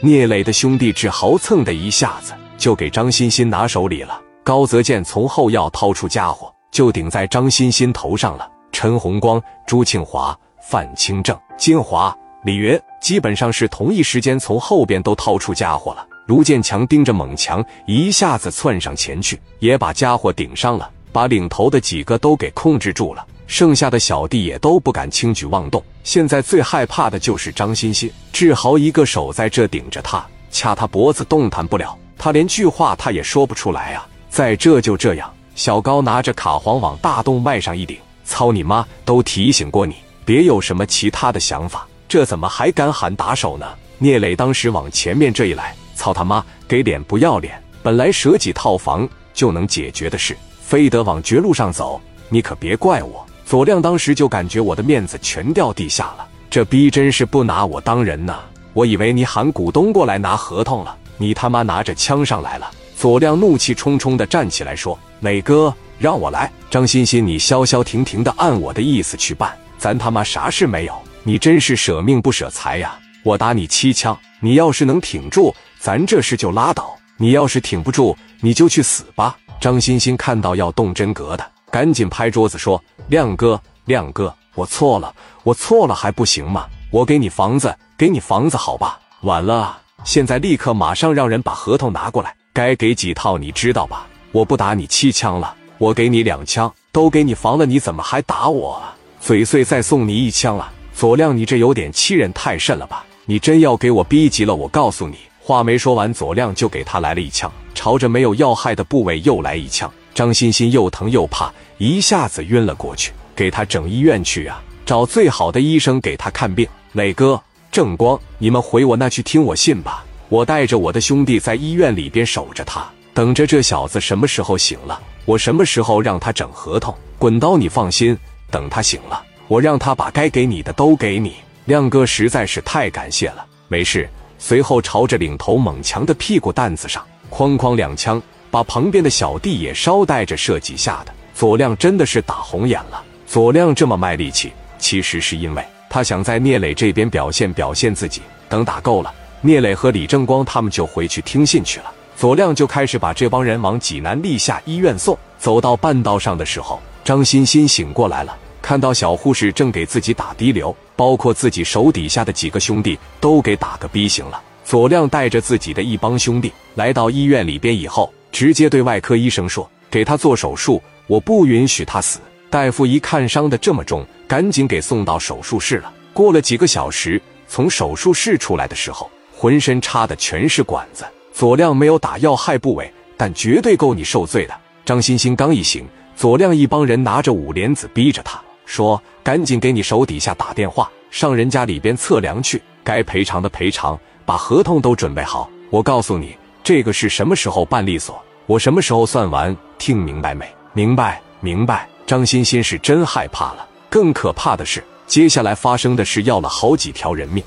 聂磊的兄弟志豪蹭的一下子就给张欣欣拿手里了。高泽健从后腰掏出家伙，就顶在张欣欣头上了。陈红光、朱庆华、范清正、金华、李云基本上是同一时间从后边都掏出家伙了。卢建强盯着猛强，一下子窜上前去，也把家伙顶上了，把领头的几个都给控制住了。剩下的小弟也都不敢轻举妄动。现在最害怕的就是张欣欣，志豪一个手在这顶着他，掐他脖子，动弹不了。他连句话他也说不出来啊。在这就这样，小高拿着卡簧往大动脉上一顶，操你妈！都提醒过你，别有什么其他的想法，这怎么还敢喊打手呢？聂磊当时往前面这一来，操他妈，给脸不要脸！本来舍几套房就能解决的事，非得往绝路上走，你可别怪我。左亮当时就感觉我的面子全掉地下了，这逼真是不拿我当人呐！我以为你喊股东过来拿合同了，你他妈拿着枪上来了。左亮怒气冲冲地站起来说：“磊哥，让我来。张欣欣，你消消停停地按我的意思去办，咱他妈啥事没有。你真是舍命不舍财呀！我打你七枪，你要是能挺住，咱这事就拉倒；你要是挺不住，你就去死吧。”张欣欣看到要动真格的，赶紧拍桌子说：“亮哥，亮哥，我错了，我错了还不行吗？我给你房子，给你房子，好吧？晚了，现在立刻马上让人把合同拿过来。”该给几套你知道吧？我不打你七枪了，我给你两枪，都给你防了，你怎么还打我？嘴碎再送你一枪啊！左亮，你这有点欺人太甚了吧？你真要给我逼急了，我告诉你，话没说完，左亮就给他来了一枪，朝着没有要害的部位又来一枪。张欣欣又疼又怕，一下子晕了过去，给他整医院去啊！找最好的医生给他看病。磊哥、正光，你们回我那去听我信吧。我带着我的兄弟在医院里边守着他，等着这小子什么时候醒了，我什么时候让他整合同。滚刀，你放心，等他醒了，我让他把该给你的都给你。亮哥实在是太感谢了，没事。随后朝着领头猛强的屁股蛋子上哐哐两枪，把旁边的小弟也捎带着射几下的。左亮真的是打红眼了。左亮这么卖力气，其实是因为他想在聂磊这边表现表现自己。等打够了。聂磊和李正光他们就回去听信去了，左亮就开始把这帮人往济南立夏医院送。走到半道上的时候，张欣欣醒过来了，看到小护士正给自己打滴流，包括自己手底下的几个兄弟都给打个逼醒了。左亮带着自己的一帮兄弟来到医院里边以后，直接对外科医生说：“给他做手术，我不允许他死。”大夫一看伤的这么重，赶紧给送到手术室了。过了几个小时，从手术室出来的时候。浑身插的全是管子，左亮没有打要害部位，但绝对够你受罪的。张欣欣刚一醒，左亮一帮人拿着五莲子逼着他说：“赶紧给你手底下打电话，上人家里边测量去，该赔偿的赔偿，把合同都准备好。我告诉你，这个是什么时候办利索，我什么时候算完，听明白没？明白，明白。”张欣欣是真害怕了，更可怕的是，接下来发生的事要了好几条人命。